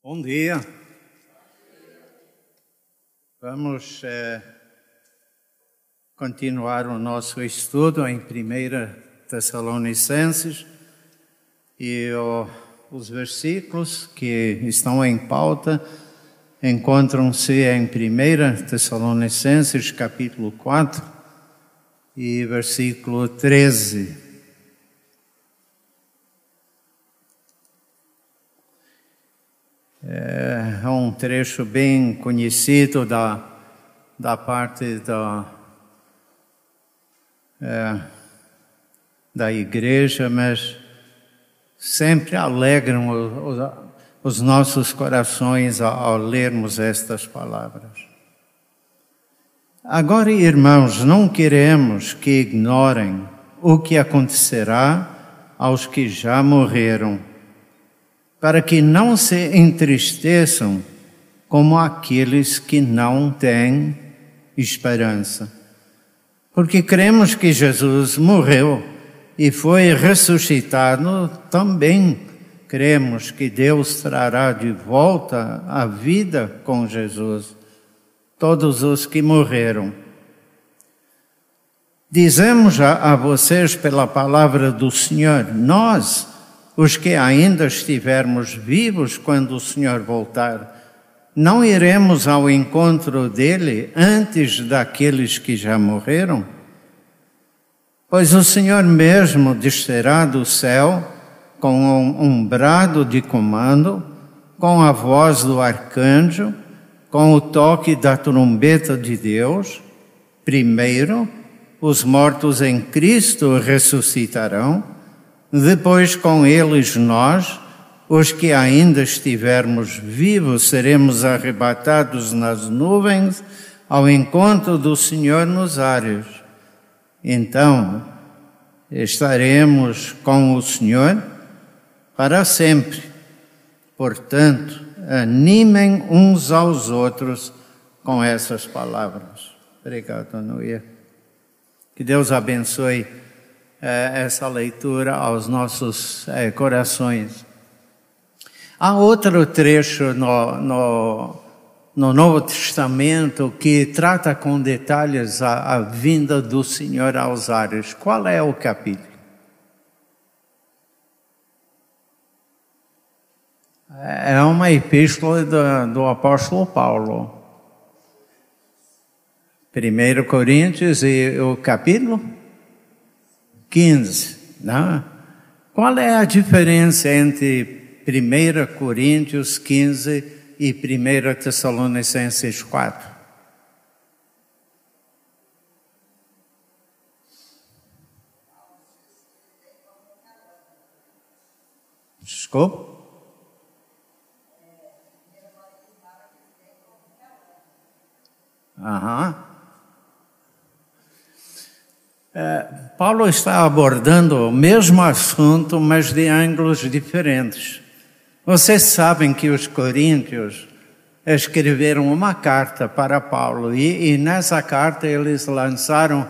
Bom dia. Vamos é, continuar o nosso estudo em 1 Tessalonicenses e os versículos que estão em pauta encontram-se em 1 Tessalonicenses capítulo 4 e versículo 13. É um trecho bem conhecido da, da parte da, é, da igreja, mas sempre alegram os, os nossos corações ao, ao lermos estas palavras. Agora, irmãos, não queremos que ignorem o que acontecerá aos que já morreram para que não se entristeçam como aqueles que não têm esperança. Porque cremos que Jesus morreu e foi ressuscitado, também cremos que Deus trará de volta a vida com Jesus todos os que morreram. Dizemos a, a vocês pela palavra do Senhor, nós, os que ainda estivermos vivos quando o Senhor voltar, não iremos ao encontro dele antes daqueles que já morreram? Pois o Senhor mesmo descerá do céu com um, um brado de comando, com a voz do arcanjo, com o toque da trombeta de Deus. Primeiro, os mortos em Cristo ressuscitarão depois com eles nós, os que ainda estivermos vivos, seremos arrebatados nas nuvens ao encontro do Senhor nos ares. Então, estaremos com o Senhor para sempre. Portanto, animem uns aos outros com essas palavras. Obrigado, Noia. Que Deus abençoe é, essa leitura aos nossos é, corações. Há outro trecho no, no, no, Novo Testamento que trata com detalhes a, a vinda do Senhor aos ares. Qual é o capítulo? É uma epístola do, do apóstolo Paulo. 1 Coríntios e o capítulo 15. Não? Qual é a diferença entre 1 Coríntios 15 e 1 Tessalonicenses 4? Desculpa? Aham. É, Paulo está abordando o mesmo assunto, mas de ângulos diferentes. Vocês sabem que os coríntios escreveram uma carta para Paulo e, e nessa carta eles lançaram,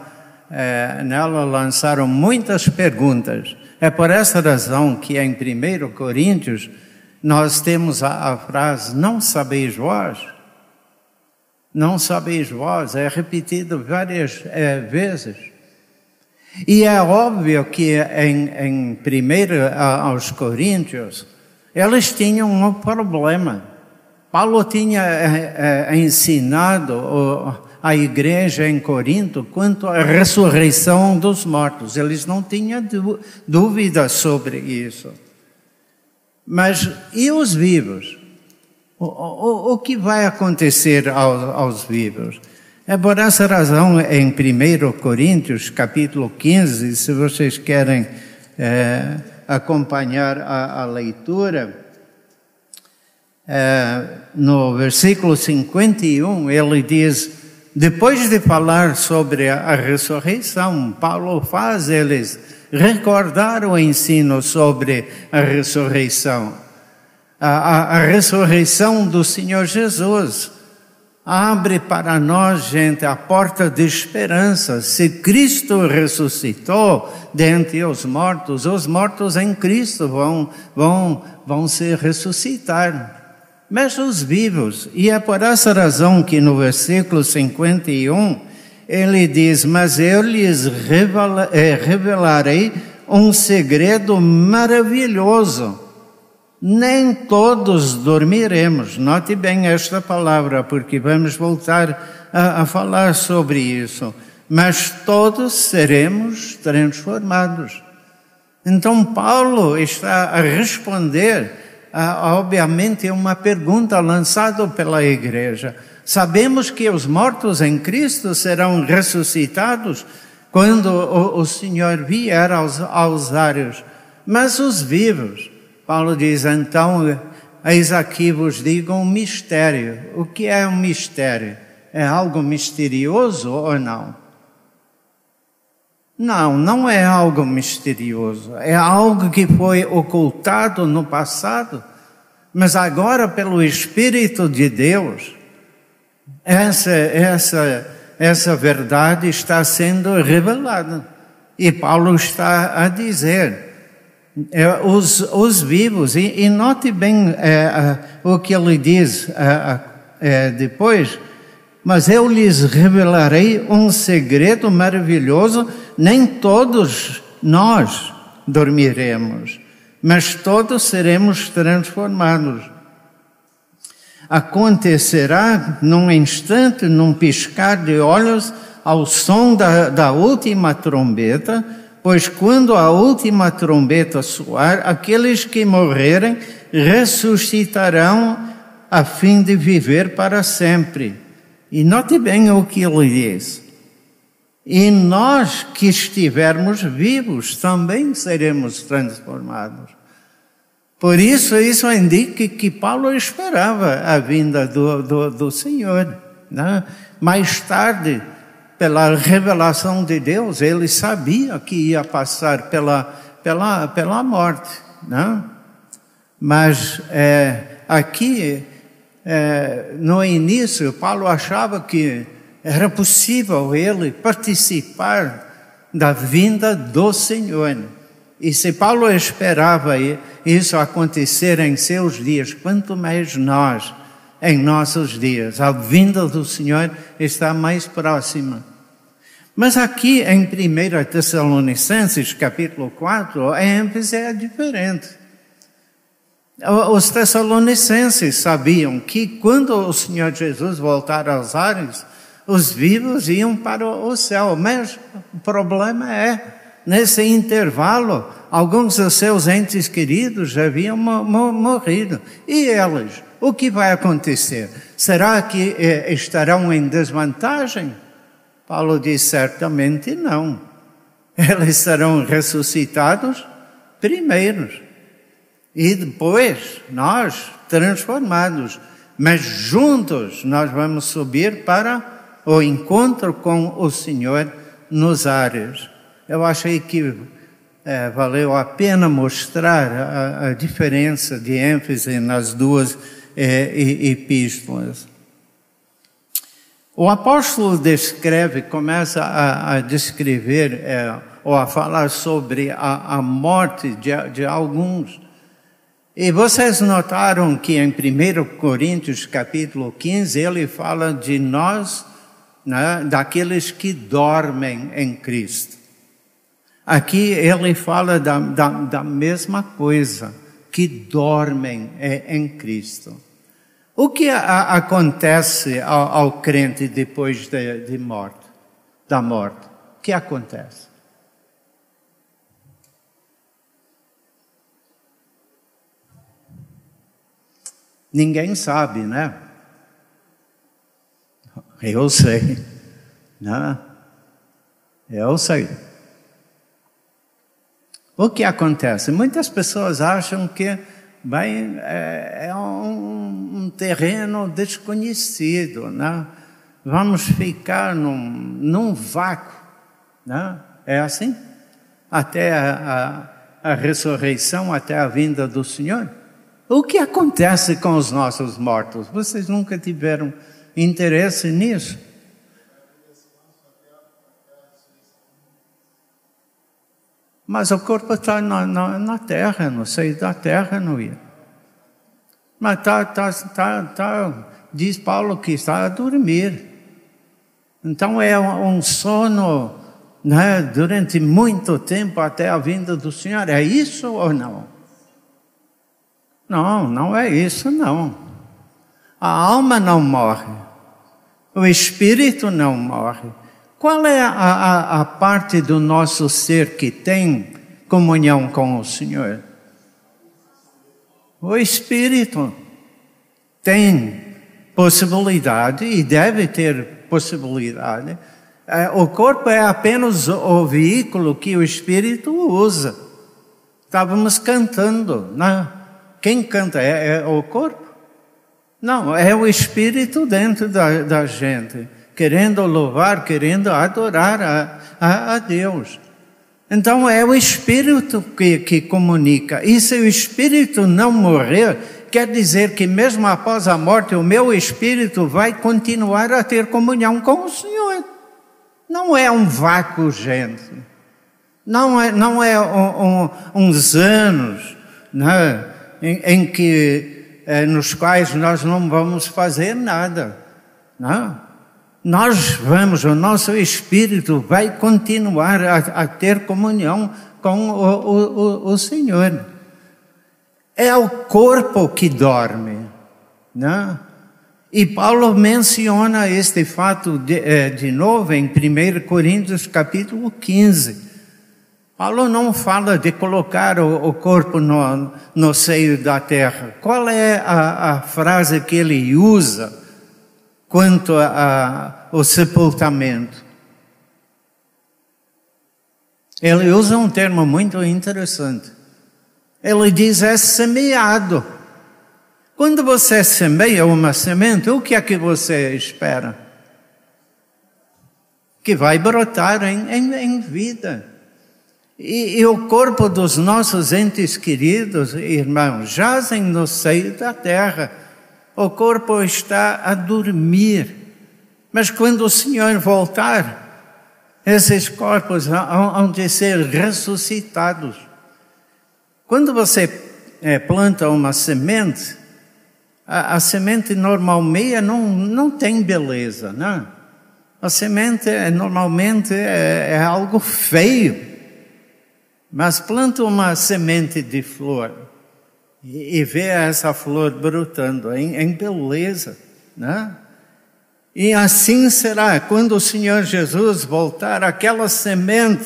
é, nela lançaram muitas perguntas. É por essa razão que em 1 Coríntios nós temos a, a frase: Não sabeis vós? Não sabeis vós? É repetido várias é, vezes. E é óbvio que em, em primeiro aos Coríntios, eles tinham um problema. Paulo tinha é, é, ensinado a igreja em Corinto quanto à ressurreição dos mortos. Eles não tinham dúvida sobre isso. Mas e os vivos? O, o, o que vai acontecer aos, aos vivos? É por essa razão, em 1 Coríntios, capítulo 15, se vocês querem é, acompanhar a, a leitura, é, no versículo 51, ele diz: depois de falar sobre a, ressurreição, Paulo faz eles recordar o ensino sobre a ressurreição. A, a, a ressurreição do Senhor Jesus abre para nós, gente, a porta de esperança. Se Cristo ressuscitou dentre os mortos, os mortos em Cristo vão, vão, vão se ressuscitar. mas os vivos. E é por essa razão que no versículo 51 ele diz: Mas eu lhes eh, revelarei um segredo maravilhoso. Nem todos dormiremos. Note bem esta palavra, porque vamos voltar a, a falar sobre isso. Mas todos seremos transformados. Então, Paulo está a responder, a, obviamente, uma pergunta lançada pela igreja. Sabemos que os mortos em Cristo serão ressuscitados quando o, o Senhor vier aos, aos ares, mas os vivos, Paulo diz, então, eis aqui vos digo um mistério. O que é um mistério? É algo misterioso ou não? Não, não é algo misterioso. É algo que foi ocultado no passado, mas agora, pelo Espírito de Deus, essa, essa, essa verdade está sendo revelada. E Paulo está a dizer, os, os vivos, e, e note bem é, o que ele diz é, é, depois, mas eu lhes revelarei um segredo maravilhoso, nem todos nós dormiremos, mas todos seremos transformados. Acontecerá num instante, num piscar de olhos, ao som da, da última trombeta, pois quando a última trombeta soar, aqueles que morrerem ressuscitarão a fim de viver para sempre. E note bem o que ele diz. E nós que estivermos vivos também seremos transformados. Por isso, isso indica que Paulo esperava a vinda do, do, do Senhor. Né? Mais tarde, pela revelação de Deus, ele sabia que ia passar pela, pela, pela morte. Né? Mas é, aqui, é, no início, Paulo achava que era possível ele participar da vinda do Senhor. E se Paulo esperava isso acontecer em seus dias, quanto mais nós em nossos dias. A vinda do Senhor está mais próxima. Mas aqui em 1 Tessalonicenses, capítulo 4, a ênfase é diferente. Os tessalonicenses sabiam que quando o Senhor Jesus voltar aos ares, os vivos iam para o céu. Mas o problema é nesse intervalo, alguns dos seus entes queridos já haviam morrido. E eles? O que vai acontecer? Será que eh, estarão em desvantagem? Paulo diz certamente não. Eles serão ressuscitados primeiros. E depois nós transformados. Mas juntos nós vamos subir para o encontro com o Senhor nos ares eu achei que é, valeu a pena mostrar a, a, diferença de ênfase nas duas é, epístolas. O apóstolo descreve, começa a, a descrever é, ou a falar sobre a, a morte de, de alguns. E vocês notaram que em 1 Coríntios capítulo 15 ele fala de nós, né, daqueles que dormem em Cristo. Aqui ele fala da, da, da mesma coisa, que dormem é, em Cristo. O que a, acontece ao, ao, crente depois de, de morte, da morte? O que acontece? Ninguém sabe, né? Eu sei, né? Eu sei. O que acontece? Muitas pessoas acham que bem, é, é um, um, terreno desconhecido, né? vamos ficar num, num vácuo. Né? É assim? Até a, a, a ressurreição, até a vinda do Senhor. O que acontece com os nossos mortos? Vocês nunca tiveram interesse nisso? Mas o corpo está na, na, na, terra, no seio da terra, não ia. Mas tá, tá, tá, tá, diz Paulo que está a dormir. Então é um sono né, durante muito tempo até a vinda do Senhor. É isso ou não? Não, não é isso, não. A alma não morre. O espírito não morre. Qual é a, a, a parte do nosso ser que tem comunhão com o Senhor? O espírito tem possibilidade e deve ter possibilidade. É, o corpo é apenas o veículo que o espírito usa. Estávamos cantando, não? Quem canta é, é o corpo? Não, é o espírito dentro da, da gente querendo louvar, querendo adorar a, a, a Deus. Então é o Espírito que, que comunica. E se o Espírito não morrer, quer dizer que mesmo após a morte, o meu Espírito vai continuar a ter comunhão com o Senhor. Não é um vácuo, gente. Não é, não é um, um, uns anos né, em, em que, eh, nos quais nós não vamos fazer nada. Não nós vamos, o nosso espírito vai continuar a, a ter comunhão com o, o, o, Senhor. É o corpo que dorme, né? E Paulo menciona este fato de, eh, de novo em 1 Coríntios capítulo 15. Paulo não fala de colocar o, o corpo no, no, seio da terra. Qual é a, a frase que ele usa? Quanto ao sepultamento. Ele usa um termo muito interessante. Ele diz é semeado. Quando você semeia uma semente, o que é que você espera? Que vai brotar em, em, em vida. E, e, o corpo dos nossos entes queridos, irmãos, jazem no seio da terra o corpo está a dormir. Mas quando o Senhor voltar, esses corpos vão de ser ressuscitados. Quando você é, planta uma semente, a, a, semente normalmente não, não tem beleza, não. A semente é, normalmente é, é algo feio. Mas planta uma semente de flor e, ver essa flor brotando em, em beleza, né? E assim será quando o Senhor Jesus voltar, aquela semente,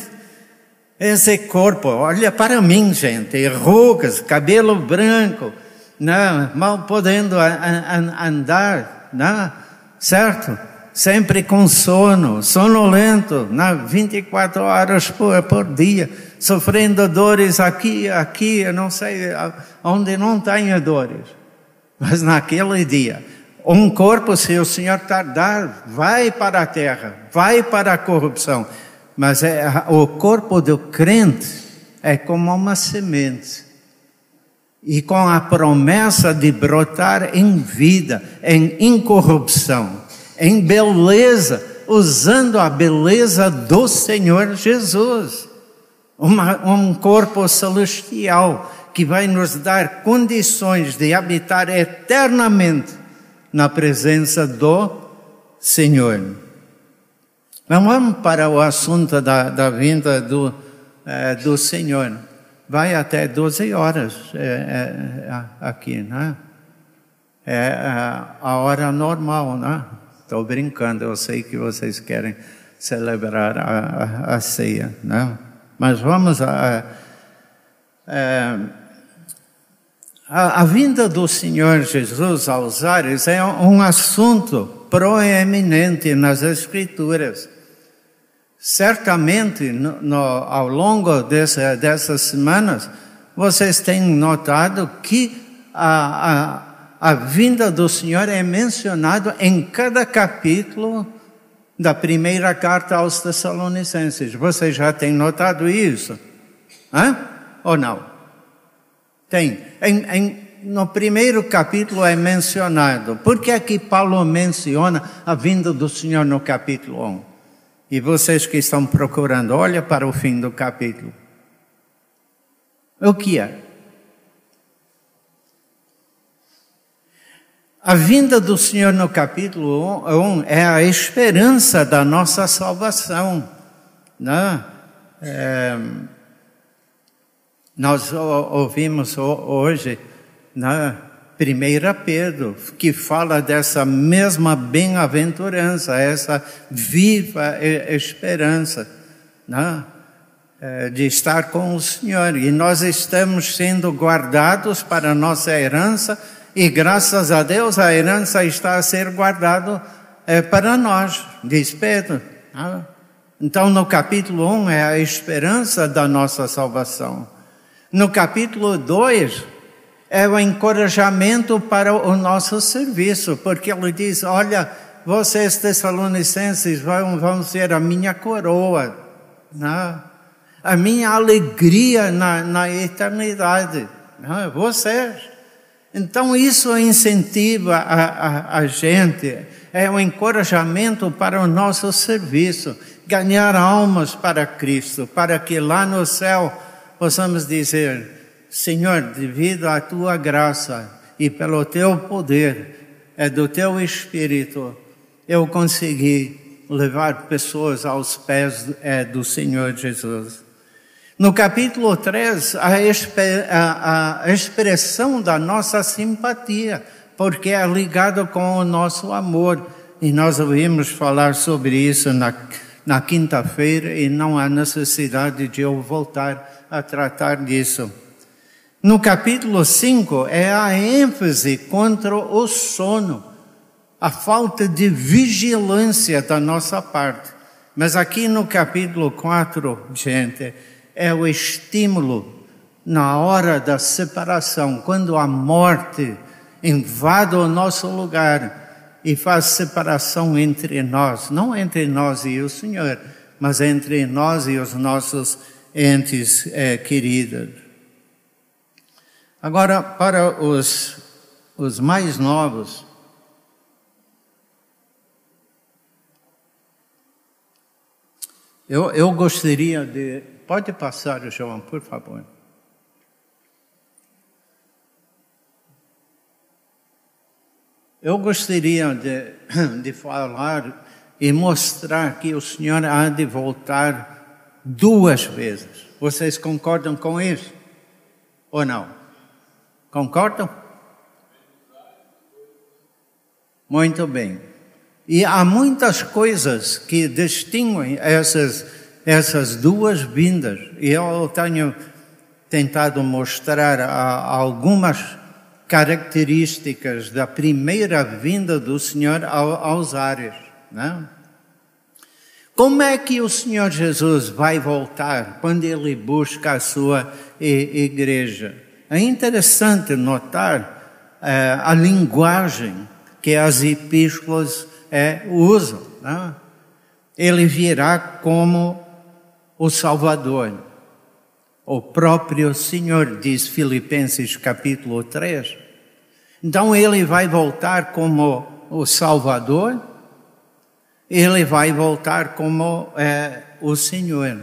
esse corpo, olha para mim, gente, rugas, cabelo branco, né? mal podendo andar, né? certo? Sempre com sono, sonolento, né? 24 horas por, por dia sofrendo dores aqui, aqui, eu não sei onde não tenha dores. Mas naquele dia, um corpo, se o Senhor tardar, vai para a terra, vai para a corrupção. Mas é, o corpo do crente é como uma semente. E com a promessa de brotar em vida, em incorrupção, em beleza, usando a beleza do Senhor Jesus uma, um corpo celestial que vai nos dar condições de habitar eternamente na presença do Senhor. Vamos para o assunto da, da vinda do, é, do Senhor. Vai até 12 horas é, é, aqui, né? É a hora normal, né? Estou brincando, eu sei que vocês querem celebrar a, a, a ceia, né? Mas vamos a, a, a, a vinda do Senhor Jesus aos ares é um assunto proeminente nas Escrituras. Certamente, no, no, ao longo dessa, dessas semanas, vocês têm notado que a, a, a vinda do Senhor é mencionada em cada capítulo da primeira carta aos Tessalonicenses. Você já tem notado isso? Hã? Ou não? Tem. Em, em, no primeiro capítulo é mencionado. Por que é que Paulo menciona a vinda do Senhor no capítulo 1? E vocês que estão procurando, olha para o fim do capítulo. O que é? A vinda do Senhor no capítulo 1 é a esperança da nossa salvação. Né? É, nós ouvimos hoje na primeira Pedro, que fala dessa mesma bem-aventurança, essa viva esperança né? É, de estar com o Senhor. E nós estamos sendo guardados para a nossa herança e graças a Deus a herança está a ser guardada é, para nós, diz Pedro. Ah. Então, no capítulo 1 é a esperança da nossa salvação. No capítulo 2 é o encorajamento para o nosso serviço, porque ele diz: Olha, vocês tessalonicenses vão, vão ser a minha coroa, né? a minha alegria na, na eternidade. Né? Vocês. Então, isso incentiva a, a, a gente, é um encorajamento para o nosso serviço, ganhar almas para Cristo, para que lá no céu possamos dizer: Senhor, devido à tua graça e pelo teu poder, é do teu espírito, eu consegui levar pessoas aos pés é, do Senhor Jesus. No capítulo 3, a, a, a expressão da nossa simpatia, porque é ligado com o nosso amor. E nós ouvimos falar sobre isso na, na quinta-feira e não há necessidade de eu voltar a tratar disso. No capítulo 5 é a ênfase contra o sono, a falta de vigilância da nossa parte. Mas aqui no capítulo 4, gente, é o estímulo na hora da separação, quando a morte invade o nosso lugar e faz separação entre nós, não entre nós e o Senhor, mas entre nós e os nossos entes é, queridos. Agora, para os, os mais novos, eu, eu gostaria de Pode passar, João, por favor. Eu gostaria de, de falar e mostrar que o Senhor há de voltar duas vezes. Vocês concordam com isso? Ou não? Concordam? Muito bem. E há muitas coisas que distinguem essas essas duas vindas. E eu tenho tentado mostrar algumas características da primeira vinda do Senhor aos ares. Né? Como é que o Senhor Jesus vai voltar quando ele busca a sua igreja? É interessante notar é, a linguagem que as epístolas é, usam. Né? Ele virá como o Salvador. O próprio Senhor, diz Filipenses capítulo 3. Então ele vai voltar como o Salvador, ele vai voltar como é, o Senhor.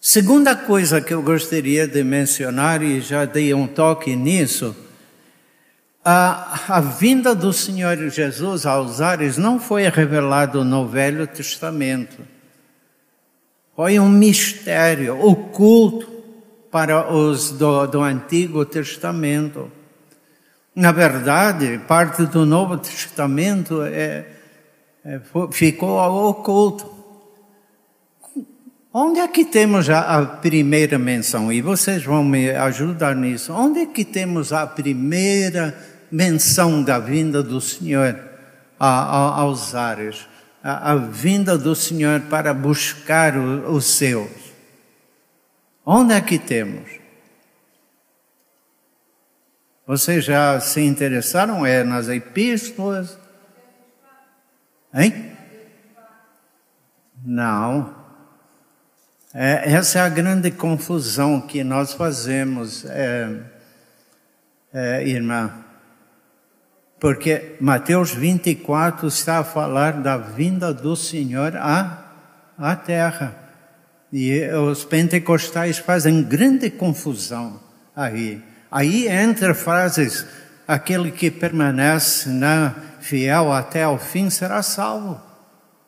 Segunda coisa que eu gostaria de mencionar, e já dei um toque nisso, a, a vinda do Senhor Jesus aos ares não foi revelado no Velho Testamento foi um mistério oculto para os do, do Antigo Testamento. Na verdade, parte do Novo Testamento é, é, ficou oculto. Onde é que temos a, a, primeira menção? E vocês vão me ajudar nisso. Onde é que temos a primeira menção da vinda do Senhor a, a, aos ares? A, a vinda do Senhor para buscar o, os seus. Onde é que temos? Vocês já se interessaram? É nas epístolas? Hein? Não. É, essa é a grande confusão que nós fazemos, é, é, irmã. Porque Mateus 24 está a falar da vinda do Senhor à, à terra. E os pentecostais fazem grande confusão aí. Aí entra frases aquele que permanece na fiel até o fim será salvo.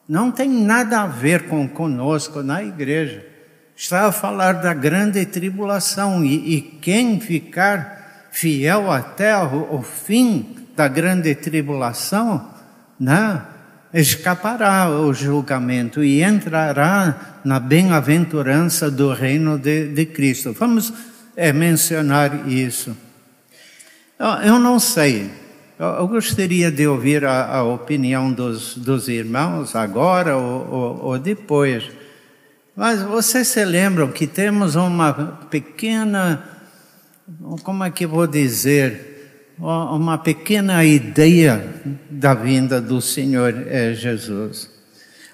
Não tem nada a ver com conosco na igreja. Está a falar da grande tribulação e, e quem ficar fiel até o, o fim da grande tribulação, né, escapará o julgamento e entrará na bem-aventurança do reino de, de Cristo. Vamos é, mencionar isso. Eu, eu não sei, eu, eu, gostaria de ouvir a, a opinião dos, dos, irmãos agora ou, ou, ou depois. Mas vocês se lembram que temos uma pequena, como é que vou dizer, uma pequena ideia da vinda do Senhor é, Jesus.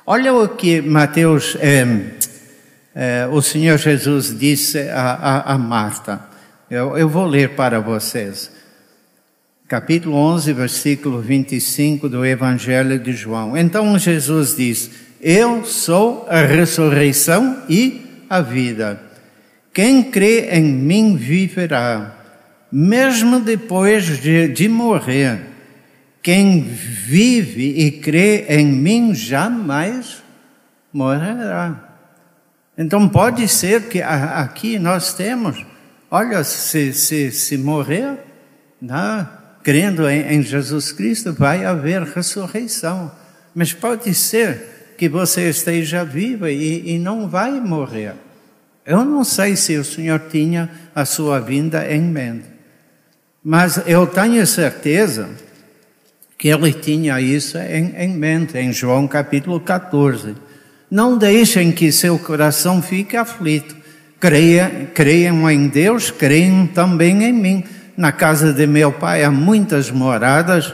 Olha o que Mateus, é, é, o Senhor Jesus disse a, a, a Marta. Eu, eu, vou ler para vocês. Capítulo 11, versículo 25 do Evangelho de João. Então Jesus diz: Eu sou a ressurreição e a vida. Quem crê em mim viverá mesmo depois de, de morrer, quem vive e crê em mim jamais morrerá. Então pode ser que aqui nós temos, olha, se, se, se morrer, né, crendo em, em Jesus Cristo, vai haver ressurreição. Mas pode ser que você esteja viva e, e não vai morrer. Eu não sei se o Senhor tinha a sua vinda em mente. Mas eu tenho certeza que ele tinha isso em, em mente, em João capítulo 14. Não deixem que seu coração fique aflito. Creia, creiam em Deus, creiam também em mim. Na casa de meu pai há muitas moradas.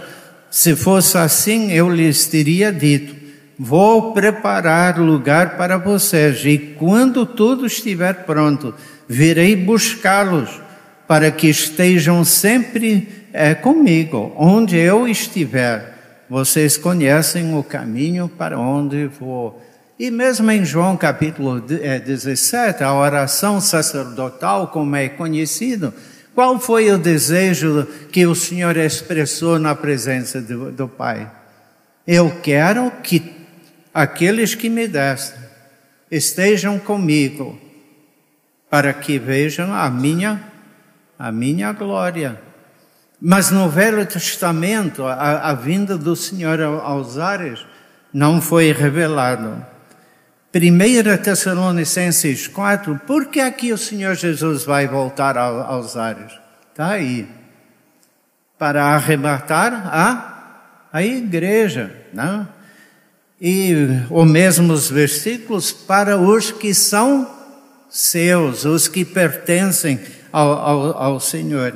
Se fosse assim, eu lhes teria dito: Vou preparar lugar para vocês, e quando tudo estiver pronto, virei buscá-los para que estejam sempre é, comigo, onde eu estiver. Vocês conhecem o caminho para onde vou. E mesmo em João capítulo 17, é, a oração sacerdotal, como é conhecido, qual foi o desejo que o Senhor expressou na presença do, do Pai? Eu quero que aqueles que me deste estejam comigo, para que vejam a minha a minha glória. Mas no Velho Testamento, a, a vinda do Senhor aos ares não foi revelado. 1 Tessalonicenses 4, por que aqui o Senhor Jesus vai voltar aos ares? Está aí. Para arrebatar a, a igreja, não? E os mesmos versículos para os que são seus, os que pertencem ao, ao, ao Senhor.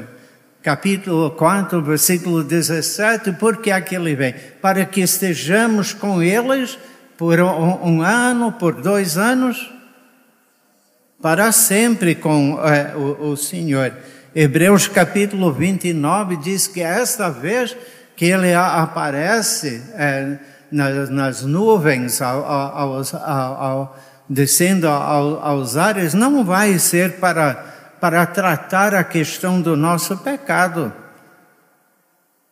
Capítulo 4, versículo 17, porque aquele vem? Para que estejamos com eles por um, um ano, por dois anos, para sempre com é, o, o Senhor. Hebreus capítulo 29 diz que esta vez que ele aparece é, nas, nas, nuvens, ao, ao, ao, descendo aos ares, não vai ser para para tratar a questão do nosso pecado,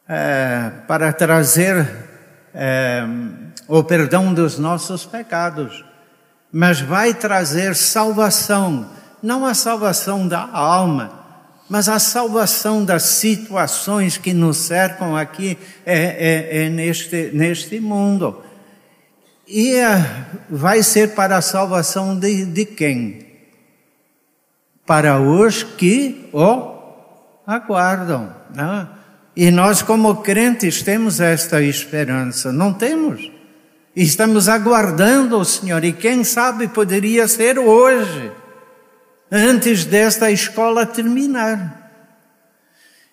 é, para trazer é, o perdão dos nossos pecados, mas vai trazer salvação, não a salvação da alma, mas a salvação das situações que nos cercam aqui é, é, é neste, neste mundo. E é, vai ser para a salvação de, de quem? Para os que o aguardam. Né? E nós, como crentes, temos esta esperança, não temos? Estamos aguardando o Senhor, e quem sabe poderia ser hoje, antes desta escola terminar.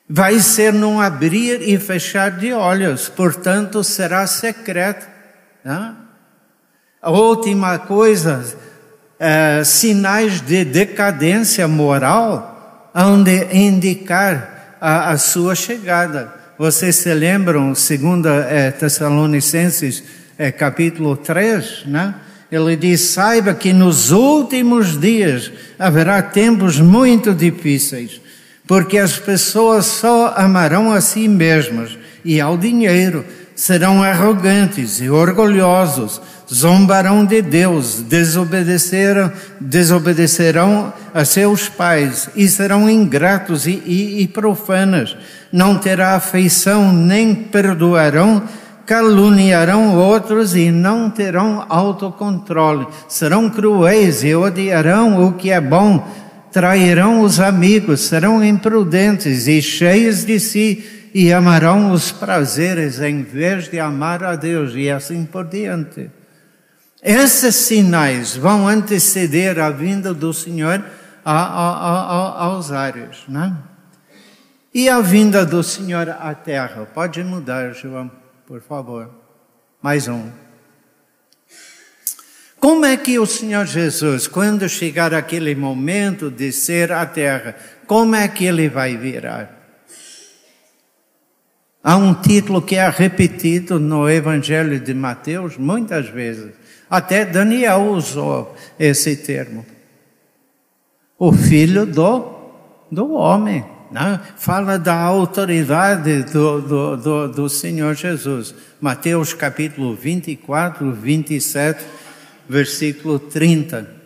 Vai ser num abrir e fechar de olhos, portanto será secreto. Né? A última coisa, é, sinais de decadência moral onde indicar a, a sua chegada. Vocês se lembram, segundo é, Tessalonicenses, é, capítulo 3, né? Ele diz: saiba que nos últimos dias haverá tempos muito difíceis. porque as pessoas só amarão a si mesmas e ao dinheiro, serão arrogantes e orgulhosos, zombarão de Deus, desobedecerão, desobedecerão a seus pais e serão ingratos e, e, e profanas, não terá afeição nem perdoarão caluniarão outros e não terão autocontrole, serão cruéis e odiarão o que é bom, trairão os amigos, serão imprudentes e cheios de si e amarão os prazeres em vez de amar a Deus e assim por diante. Esses sinais vão anteceder a vinda do Senhor a, a, a, aos ares, né? E a vinda do Senhor à terra. Pode mudar, João por favor. Mais um. Como é que o Senhor Jesus, quando chegar aquele momento de ser a terra, como é que ele vai virar? Há um título que é repetido no Evangelho de Mateus muitas vezes. Até Daniel usou esse termo. O filho do, do homem. Né? Fala da autoridade do, do, do, do Senhor Jesus. Mateus capítulo 24, 27, versículo 30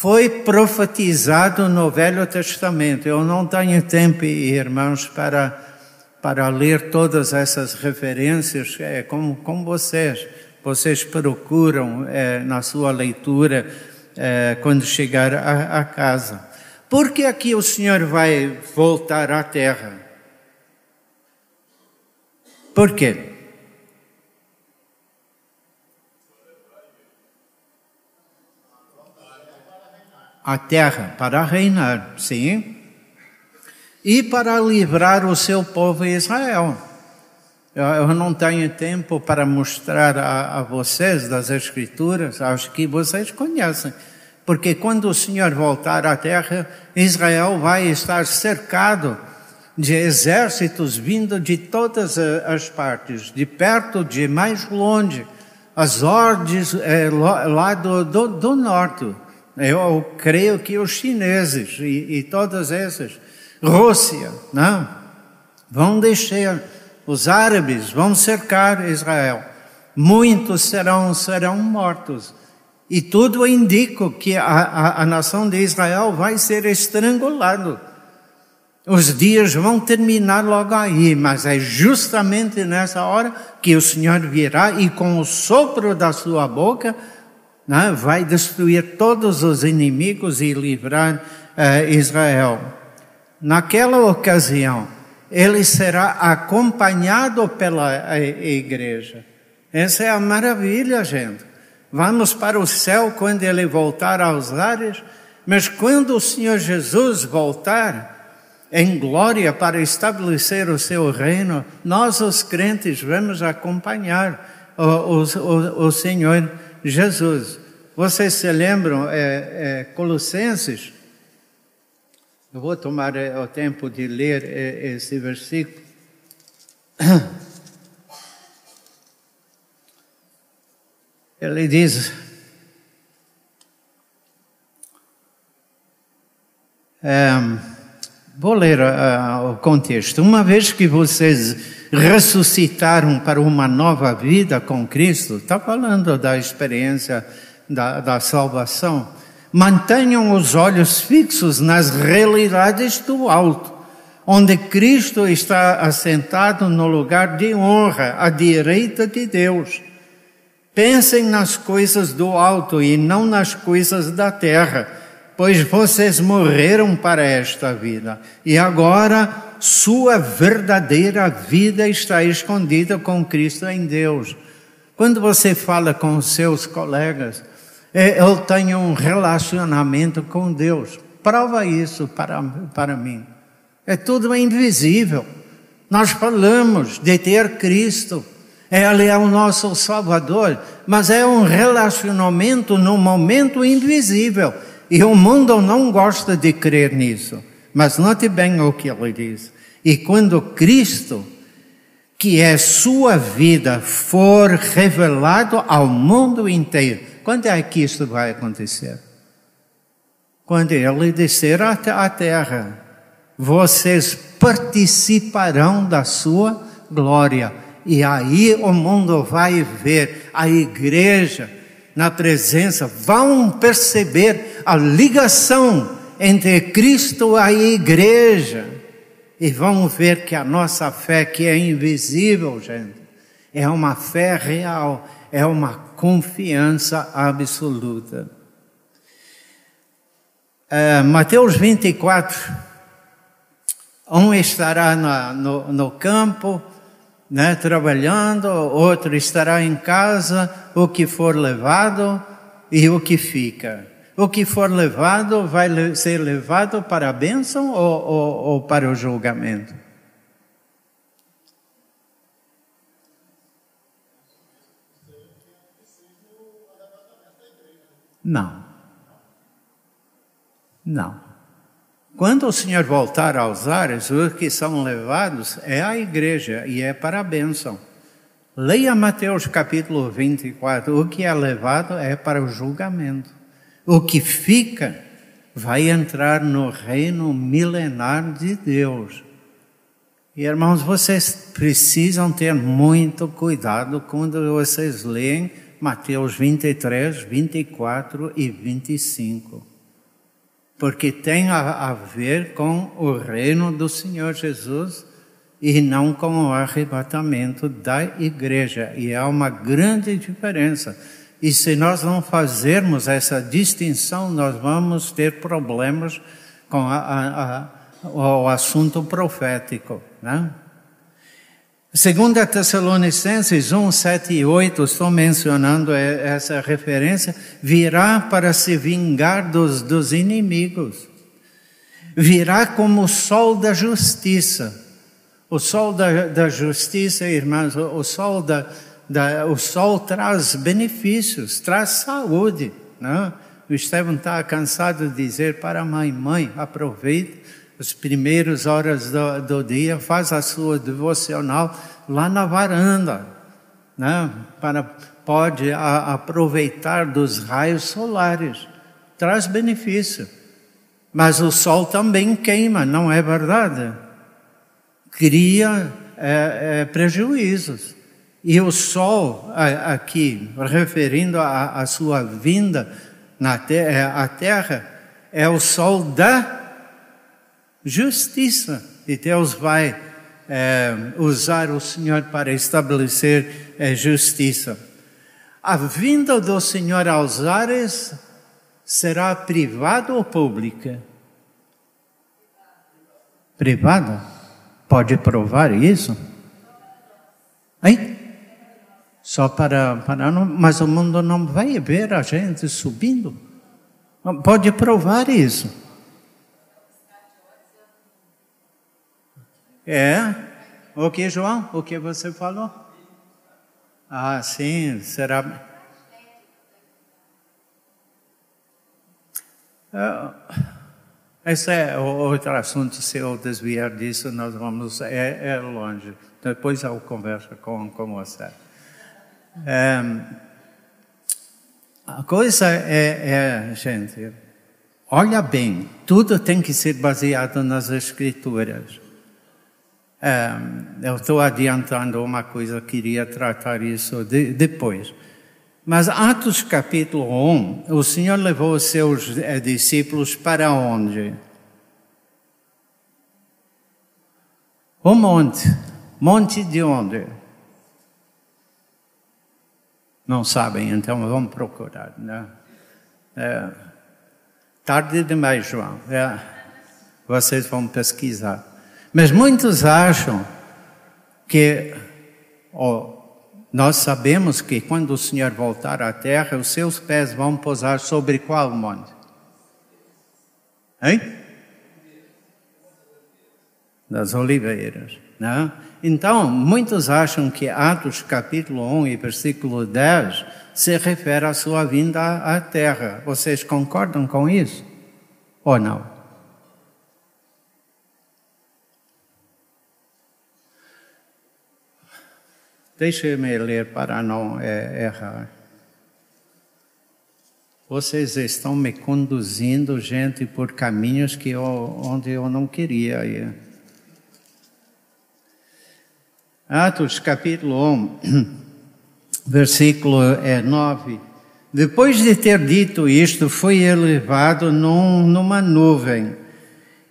foi profetizado no Velho Testamento. Eu não tenho tempo, irmãos, para, para ler todas essas referências, é, como, como vocês. Vocês procuram é, na sua leitura é, quando chegar a, a casa. Por que aqui o Senhor vai voltar à terra? Por quê? A terra para reinar, sim, e para livrar o seu povo Israel. Eu não tenho tempo para mostrar a, a vocês das Escrituras, acho que vocês conhecem porque quando o Senhor voltar à terra, Israel vai estar cercado de exércitos vindo de todas as partes, de perto, de mais longe, as ordens é, lá do, do, do, norte. Eu creio que os chineses e, e todas essas, Rússia, não, vão deixar, os árabes vão cercar Israel. Muitos serão, serão mortos. E tudo indica que a, a, a nação de Israel vai ser estrangulado. Os dias vão terminar logo aí, mas é justamente nessa hora que o Senhor virá e com o sopro da sua boca né, vai destruir todos os inimigos e livrar uh, Israel. Naquela ocasião, ele será acompanhado pela igreja. Essa é a maravilha, gente. Vamos para o céu quando ele voltar aos ares, mas quando o Senhor Jesus voltar em glória para estabelecer o seu reino, nós, os crentes, vamos acompanhar o, o, o Senhor Jesus. Vocês se lembram, é, é, Colossenses? Eu vou tomar é, o tempo de ler é, esse versículo. Ele diz: é, Vou ler uh, o contexto. Uma vez que vocês ressuscitaram para uma nova vida com Cristo, está falando da experiência da, da salvação, mantenham os olhos fixos nas realidades do alto, onde Cristo está assentado no lugar de honra, à direita de Deus. Pensem nas coisas do alto e não nas coisas da terra, pois vocês morreram para esta vida e agora sua verdadeira vida está escondida com Cristo em Deus. Quando você fala com seus colegas, eu tenho um relacionamento com Deus. Prova isso para, para mim. É tudo invisível. Nós falamos de ter Cristo ele é o nosso Salvador, mas é um relacionamento no momento invisível. E o mundo não gosta de crer nisso. Mas note bem o que ele diz. E quando Cristo, que é sua vida, for revelado ao mundo inteiro, quando é que isso vai acontecer? Quando ele descer à terra vocês participarão da sua glória. E aí o mundo vai ver a igreja na presença, vão perceber a ligação entre Cristo e a igreja. E vão ver que a nossa fé, que é invisível, gente, é uma fé real, é uma confiança absoluta. É, Mateus 24, um estará na, no, no campo, né, trabalhando, outro estará em casa, o que for levado e o que fica. O que for levado vai ser levado para a bênção ou, ou, ou para o julgamento? Não. Não. Quando o Senhor voltar aos ares, os que são levados é a igreja e é para a bênção. Leia Mateus capítulo 24. O que é levado é para o julgamento. O que fica vai entrar no reino milenar de Deus. E irmãos, vocês precisam ter muito cuidado quando vocês leem Mateus 23, 24 e 25 porque tem a, a ver com o reino do Senhor Jesus e não com o arrebatamento da igreja. E há uma grande diferença. E se nós não fazermos essa distinção, nós vamos ter problemas com a, a, o assunto profético. Né? Segunda Tessalonicenses 1, 7 e 8, estou mencionando essa referência, virá para se vingar dos, dos inimigos. Virá como o sol da justiça. O sol da, da justiça, irmãos, o sol, da, da, o sol traz benefícios, traz saúde. Né? O Estevão está cansado de dizer para a mãe, mãe, aproveite as primeiras horas do, do dia, faz a sua devocional lá na varanda, né? Para pode a, aproveitar dos raios solares, traz benefício. Mas o sol também queima, não é verdade? Cria é, é, prejuízos. E o sol aqui, referindo a, sua vinda na terra, a terra, é o sol da justiça. E Deus vai é, usar o Senhor para estabelecer é, justiça. A vinda do Senhor aos ares será privada ou pública? Privada? Pode provar isso? Hein? Só para, para não, mas o mundo não vai ver a gente subindo. Pode provar isso. É? O que, João? O que você falou? Ah, sim, será. Esse é outro assunto. Se eu desviar disso, nós vamos. É, é longe. Depois eu converso com, com você. É, a coisa é, é, gente, olha bem, tudo tem que ser baseado nas Escrituras. É, eu estou adiantando uma coisa, queria tratar isso de, depois. Mas Atos capítulo 1, o Senhor levou os seus é, discípulos para onde? O monte. Monte de onde? Não sabem, então vamos procurar. Né? É, tarde demais, João. É, vocês vão pesquisar. Mas muitos acham que oh, nós sabemos que quando o Senhor voltar à terra, os seus pés vão pousar sobre qual monte? Hein? Das oliveiras. Né? Então, muitos acham que Atos capítulo 1 e versículo 10 se refere à sua vinda à terra. Vocês concordam com isso? Ou não? Deixe-me ler para não é, errar. vocês estão me conduzindo, gente, por caminhos que eu, onde eu não queria ir. Atos capítulo 1, versículo 9. É, Depois de ter dito isto, foi elevado num, numa nuvem,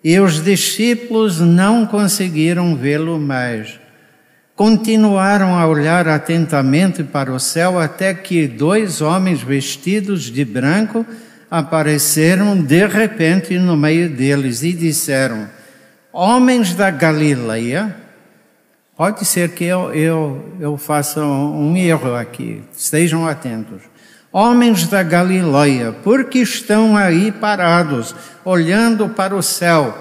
e os discípulos não conseguiram vê-lo mais. Continuaram a olhar atentamente para o céu até que dois homens vestidos de branco apareceram de repente no meio deles e disseram: Homens da Galileia, Pode ser que eu, eu, eu faça um erro aqui, estejam atentos. Homens da Galileia, por que estão aí parados, olhando para o céu?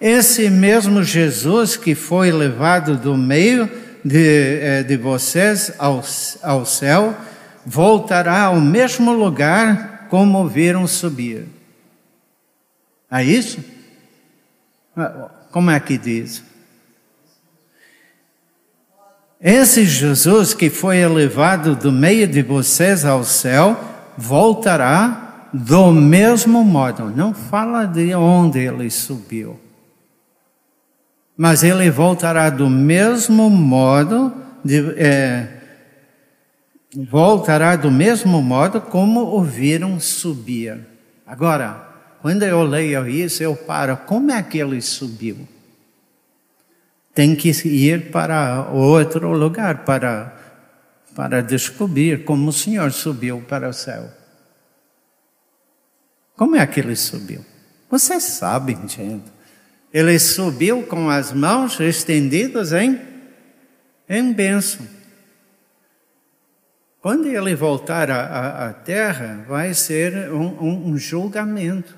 Esse mesmo Jesus que foi levado do meio de, eh, de vocês ao, ao céu, voltará ao mesmo lugar como viram subir. É isso? Ah, como é que diz? Esse Jesus que foi elevado do meio de vocês ao céu, voltará do mesmo modo. Não fala de onde ele subiu. Mas ele voltará do mesmo modo, de, é, voltará do mesmo modo como o viram subir. Agora, quando eu leio isso, eu paro, como é que ele subiu? tem que ir para outro lugar para, para descobrir como o Senhor subiu para o céu. Como é que ele subiu? Vocês sabem, gente. Ele subiu com as mãos estendidas em, em bênção. Quando ele voltar à, terra, vai ser um, um, um julgamento.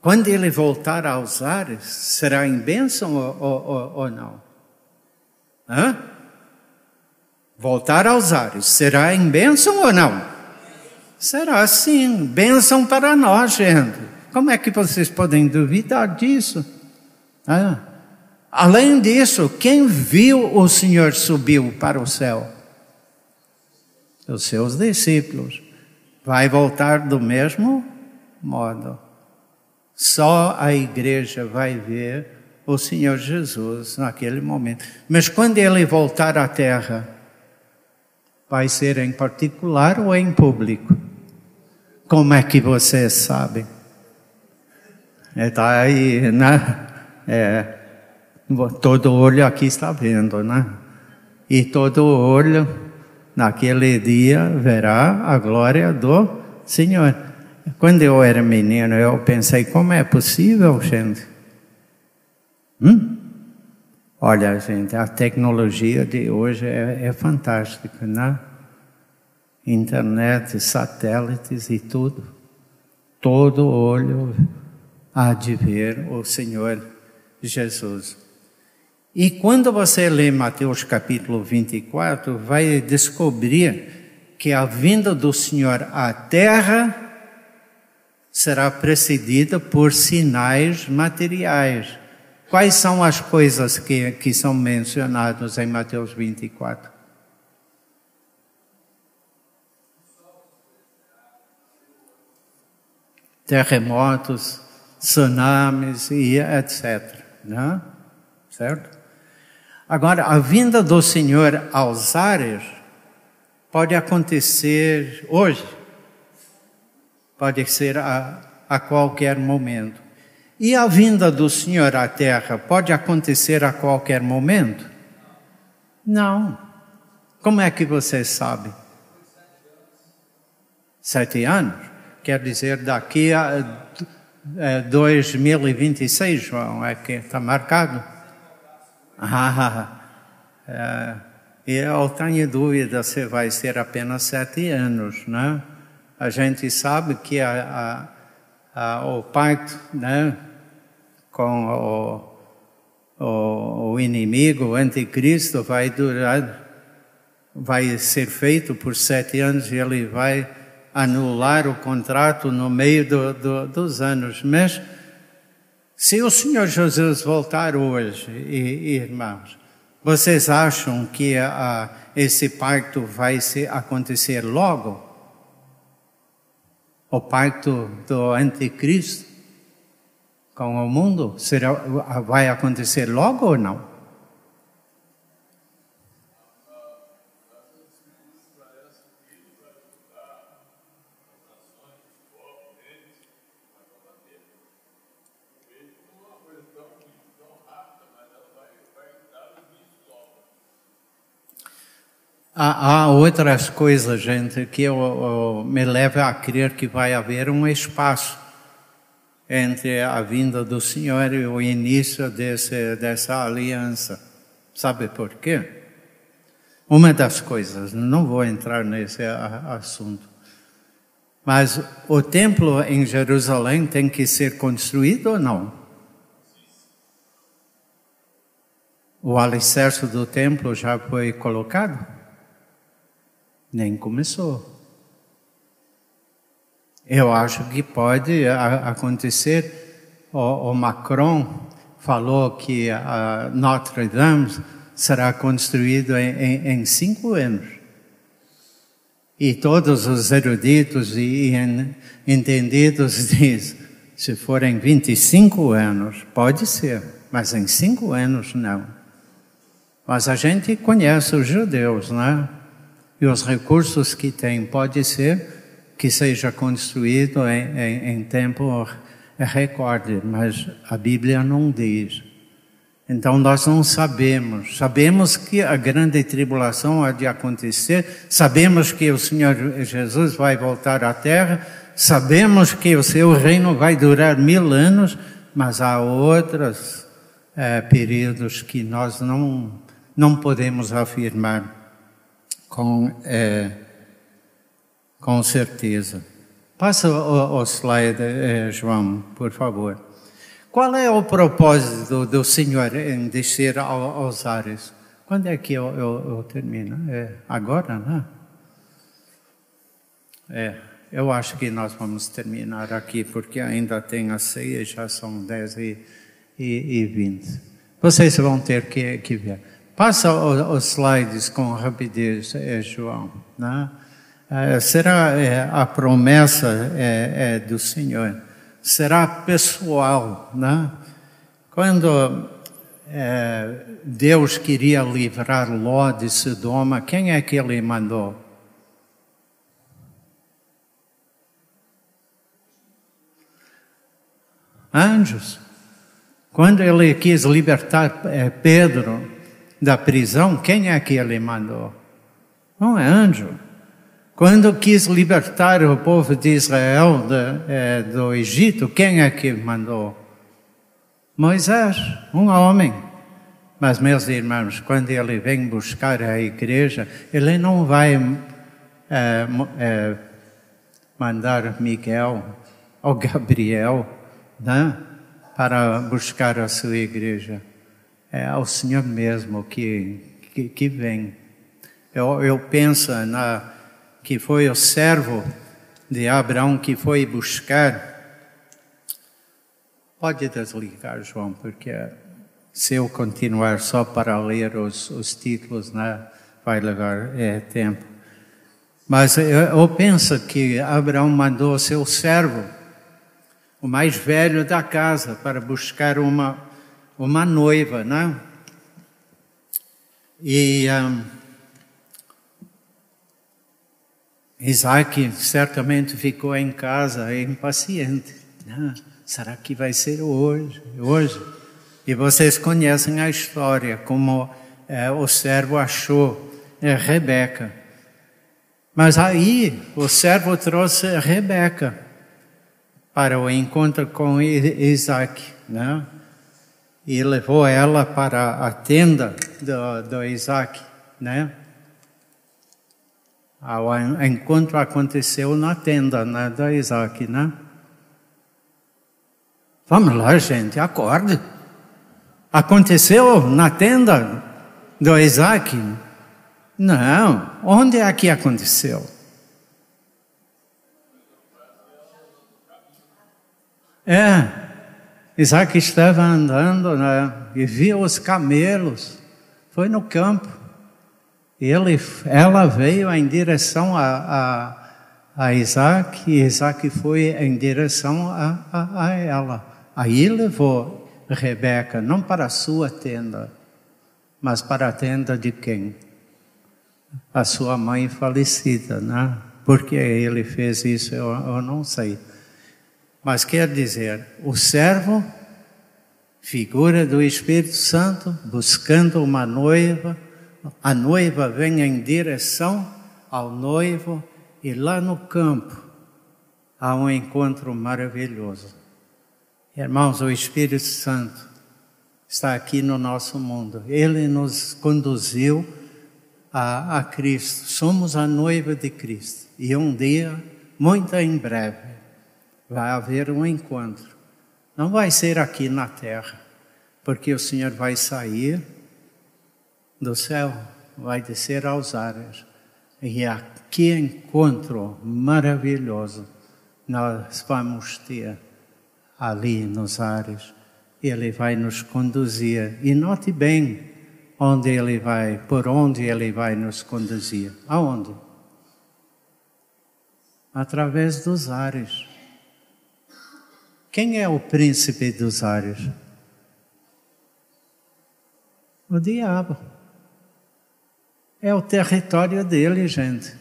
Quando ele voltar aos ares, será em bênção ou, ou, ou não? Hã? Voltar aos ares, será em bênção ou não? Será sim, bênção para nós, gente. Como é que vocês podem duvidar disso? Hã? Além disso, quem viu o Senhor subiu para o céu? Os seus discípulos. Vai voltar do mesmo modo. Só a igreja vai ver o Senhor Jesus naquele momento. Mas quando ele voltar à terra, vai ser em particular ou em público? Como é que vocês sabem? Está aí, né? É, todo olho aqui está vendo, né? E todo olho naquele dia verá a glória do Senhor. Quando eu era menino, eu pensei, como é possível, gente? Hum? Olha, gente, a tecnologia de hoje é, é fantástica, né? Internet, satélites e tudo. Todo olho há de ver o Senhor Jesus. E quando você lê Mateus capítulo 24, vai descobrir que a vinda do Senhor à terra será precedida por sinais materiais. Quais são as coisas que, que são mencionadas em Mateus 24? Terremotos, tsunamis e etc. Né? Certo? Agora, a vinda do Senhor aos ares pode acontecer hoje pode ser a, a qualquer momento. E a vinda do Senhor à terra pode acontecer a qualquer momento? Não. Como é que você sabe? Sete anos? Quer dizer, daqui a 2026, João, é que está marcado? Ah, é, eu tenho dúvida se vai ser apenas sete anos, não é? a gente sabe que a, a, a, o pacto né, com o, o, o inimigo, o anticristo, vai durar, vai ser feito por sete anos e ele vai anular o contrato no meio do, do, dos anos. Mas se o Senhor Jesus voltar hoje, e, irmãos, vocês acham que a, esse pacto vai ser, acontecer logo? o pacto do anticristo com o mundo? Será, vai acontecer logo ou não? Há, há, outras coisas, gente, que eu, eu, me leva a crer que vai haver um espaço entre a vinda do Senhor e o início desse, dessa aliança. Sabe por quê? Uma das coisas, não vou entrar nesse assunto, mas o templo em Jerusalém tem que ser construído ou não? O alicerce do templo já foi colocado? Nem começou. Eu acho que pode acontecer. O, o Macron falou que Notre Dame será construído em, em, em, cinco anos. E todos os eruditos e entendidos dizem, se forem 25 anos, pode ser, mas em cinco anos não. Mas a gente conhece os judeus, né? E os recursos que tem, pode ser que seja construído em, em, em tempo recorde, mas a Bíblia não diz. Então nós não sabemos. Sabemos que a grande tribulação há de acontecer, sabemos que o Senhor Jesus vai voltar à terra, sabemos que o seu reino vai durar mil anos, mas há outros é, períodos que nós não, não podemos afirmar com. É, com certeza. Passa o, o slide, eh, João, por favor. Qual é o propósito do Senhor em descer aos ares? Quando é que eu, eu, eu termino? É agora, né? É, eu acho que nós vamos terminar aqui, porque ainda tem a ceia, já são 10 e, e, e 20. Vocês vão ter que, que ver. Passa os slides com rapidez, é, João. Né? É, será é, a promessa do Senhor, será pessoal, né? Quando Deus queria livrar Ló de Sodoma, quem é que ele mandou? Anjos. Quando ele quis libertar Pedro da prisão, quem é que ele mandou? Não é anjo. Quando quis libertar o povo de Israel de, é, do Egito, quem é que mandou? Moisés, um homem. Mas, meus irmãos, quando ele vem buscar a igreja, ele não vai é, é, mandar Miguel ou Gabriel né, para buscar a sua igreja. É o Senhor mesmo que, que, que vem. Eu, eu penso na que foi o servo de Abraão que foi buscar. Pode desligar, João, porque se eu continuar só para ler os, os títulos, né, vai levar é, tempo. Mas eu, eu penso que Abraão mandou seu servo, o mais velho da casa, para buscar uma, uma noiva, né? E um, Isaac certamente ficou em casa impaciente. Ah, será que vai ser hoje? Hoje? E vocês conhecem a história, como é, o servo achou é, Rebeca. Mas aí o servo trouxe Rebeca para o encontro com Isaac, né? E levou ela para a tenda do, do Isaac, né? O encontro aconteceu na tenda né, da Isaac, né? Vamos lá, gente, acorde. Aconteceu na tenda do Isaac? Não. Onde é que aconteceu? É, Isaac estava andando né, e viu os camelos. Foi no campo ele, ela veio em direção a, a, a Isaac e Isaac foi em direção a, a, a ela. Aí levou Rebeca, não para a sua tenda, mas para a tenda de quem? A sua mãe falecida, né? Porque ele fez isso, eu, eu não sei. Mas quer dizer, o servo, figura do Espírito Santo, buscando uma noiva, a noiva vem em direção ao noivo e lá no campo há um encontro maravilhoso. Irmãos, o Espírito Santo está aqui no nosso mundo. Ele nos conduziu a, a Cristo. Somos a noiva de Cristo. E um dia, muito em breve, vai haver um encontro. Não vai ser aqui na terra, porque o Senhor vai sair do céu, vai descer aos ares. E que encontro maravilhoso nós vamos ter ali nos ares. Ele vai nos conduzir. E note bem onde ele vai, por onde ele vai nos conduzir. Aonde? Através dos ares. Quem é o príncipe dos ares? O diabo. É o território dele, gente.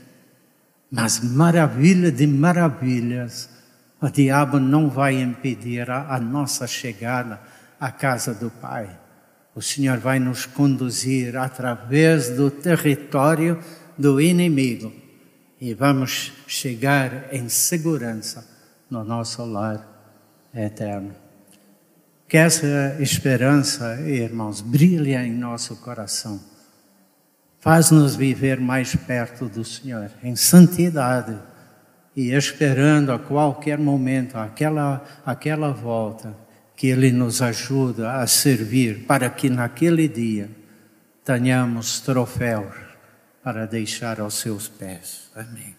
Mas maravilha de maravilhas, o diabo não vai impedir a, a nossa chegada à casa do Pai. O Senhor vai nos conduzir através do território do inimigo e vamos chegar em segurança no nosso lar eterno. Que essa esperança, irmãos, brilhe em nosso coração Faz-nos viver mais perto do Senhor, em santidade e esperando a qualquer momento aquela, aquela volta que Ele nos ajuda a servir para que naquele dia tenhamos troféus para deixar aos seus pés. Amém.